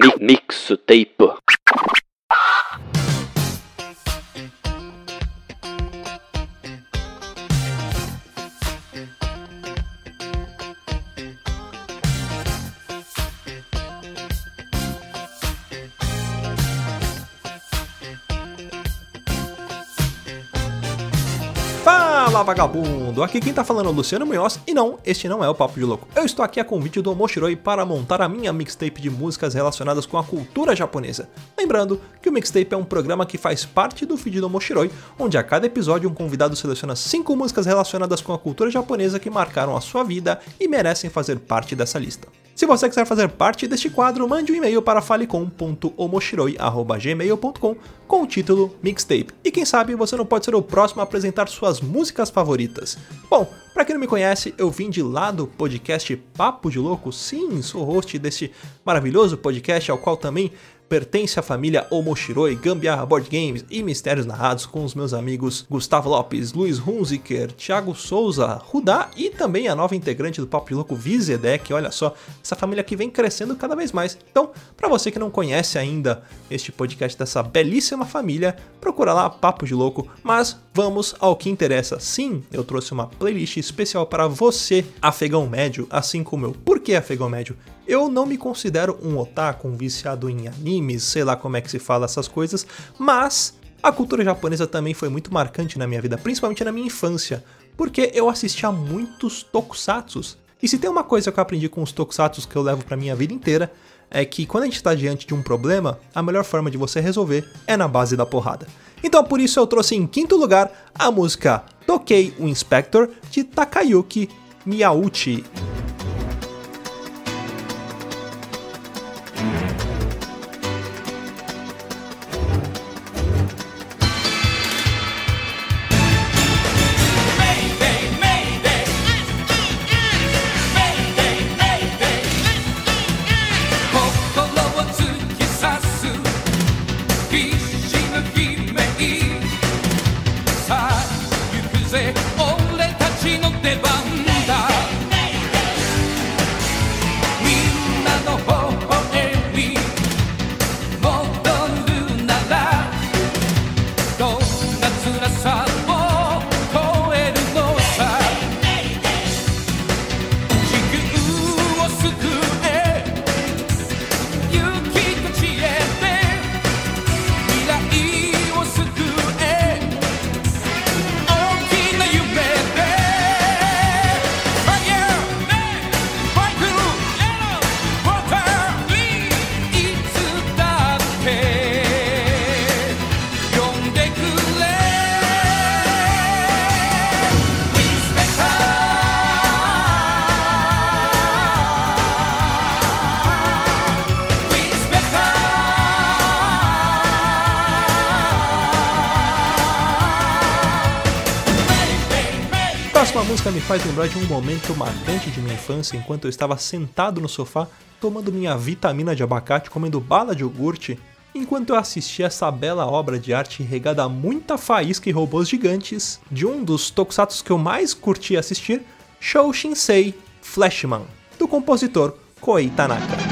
Mi mixtape. Fala vagabundo! Aqui quem tá falando é o Luciano Munhoz e não, este não é o Papo de Louco. Eu estou aqui a convite do Omoshiroi para montar a minha mixtape de músicas relacionadas com a cultura japonesa. Lembrando que o mixtape é um programa que faz parte do feed do Omoshiroi, onde a cada episódio um convidado seleciona 5 músicas relacionadas com a cultura japonesa que marcaram a sua vida e merecem fazer parte dessa lista. Se você quiser fazer parte deste quadro, mande um e-mail para falecom.omoshiroi.gmail.com com o título Mixtape. E quem sabe você não pode ser o próximo a apresentar suas músicas favoritas. Bom, para quem não me conhece, eu vim de lá do podcast Papo de Louco. Sim, sou host desse maravilhoso podcast ao qual também pertence à família Omoshiroi, Gambiarra Board Games e Mistérios Narrados com os meus amigos Gustavo Lopes, Luiz Hunziker, Thiago Souza, Rudá e também a nova integrante do Papo de Louco, Vizedek. Olha só, essa família que vem crescendo cada vez mais. Então, para você que não conhece ainda este podcast dessa belíssima família, procura lá Papo de Louco. Mas vamos ao que interessa. Sim, eu trouxe uma playlist especial para você, afegão médio, assim como eu. Por que afegão médio? Eu não me considero um otaku, um viciado em animes, sei lá como é que se fala essas coisas, mas a cultura japonesa também foi muito marcante na minha vida, principalmente na minha infância, porque eu assistia muitos tokusatsus. E se tem uma coisa que eu aprendi com os tokusatsus que eu levo pra minha vida inteira, é que quando a gente está diante de um problema, a melhor forma de você resolver é na base da porrada. Então por isso eu trouxe em quinto lugar a música Tokei o Inspector de Takayuki Miyauchi. Próxima música me faz lembrar de um momento marcante de minha infância enquanto eu estava sentado no sofá tomando minha vitamina de abacate, comendo bala de iogurte, enquanto eu assistia essa bela obra de arte regada a muita faísca e robôs gigantes de um dos tokusatsu que eu mais curti assistir, Shou Shinsei Flashman, do compositor Koei Tanaka.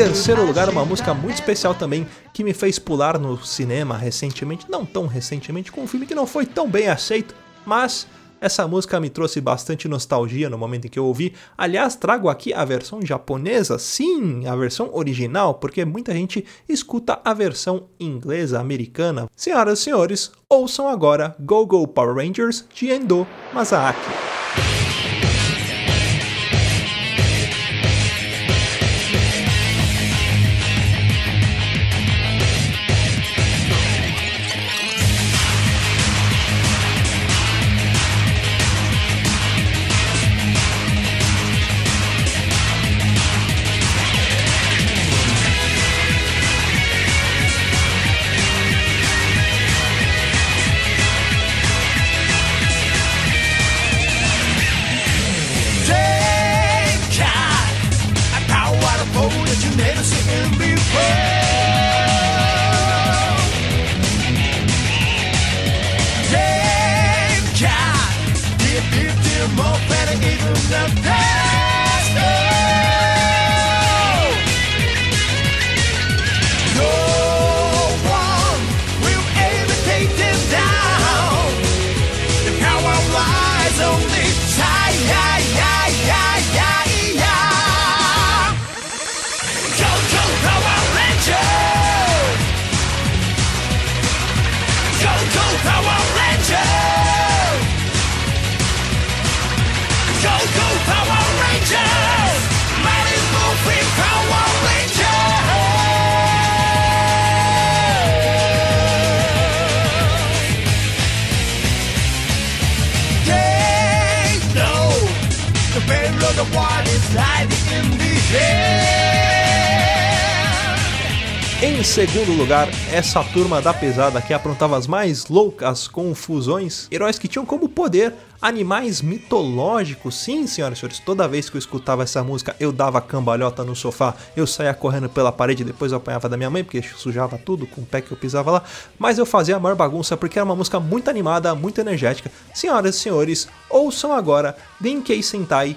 Terceiro lugar, uma música muito especial também que me fez pular no cinema recentemente, não tão recentemente, com um filme que não foi tão bem aceito, mas Essa música me trouxe bastante nostalgia no momento em que eu ouvi. Aliás, trago aqui a versão japonesa, sim, a versão original, porque muita gente escuta a versão inglesa, americana. Senhoras e senhores, ouçam agora Go Go Power Rangers de Endo Masaaki. Em segundo lugar, essa turma da pesada que aprontava as mais loucas confusões, heróis que tinham como poder animais mitológicos. Sim, senhoras e senhores, toda vez que eu escutava essa música, eu dava cambalhota no sofá, eu saía correndo pela parede, depois eu apanhava da minha mãe, porque sujava tudo com o pé que eu pisava lá, mas eu fazia a maior bagunça porque era uma música muito animada, muito energética. Senhoras e senhores, ouçam agora Denkei Sentai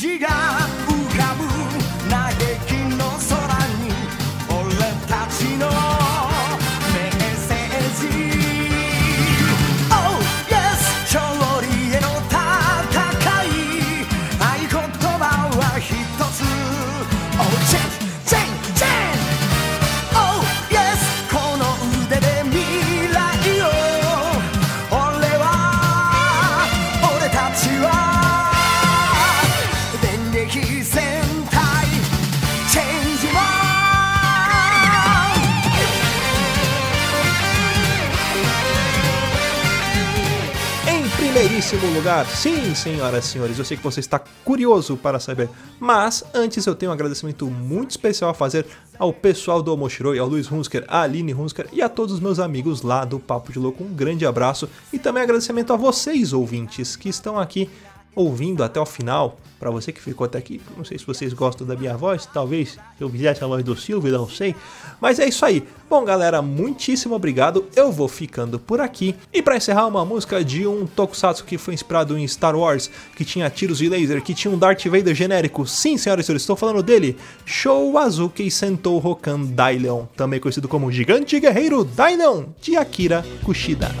diga. Primeiríssimo lugar, sim, senhoras e senhores, eu sei que você está curioso para saber, mas antes eu tenho um agradecimento muito especial a fazer ao pessoal do Omoshiroi, ao Luiz Hunsker, à Aline Hunsker e a todos os meus amigos lá do Papo de Louco. Um grande abraço e também agradecimento a vocês, ouvintes, que estão aqui ouvindo até o final, para você que ficou até aqui, não sei se vocês gostam da minha voz, talvez eu fizesse a voz do Silvio, não sei. Mas é isso aí. Bom, galera, muitíssimo obrigado. Eu vou ficando por aqui. E para encerrar, uma música de um tokusatsu que foi inspirado em Star Wars, que tinha tiros de laser, que tinha um Darth Vader genérico. Sim, senhoras e senhores, estou falando dele. Shou Azuki Sentou Hokan Dailion, também conhecido como Gigante Guerreiro Dailion, de Akira Kushida.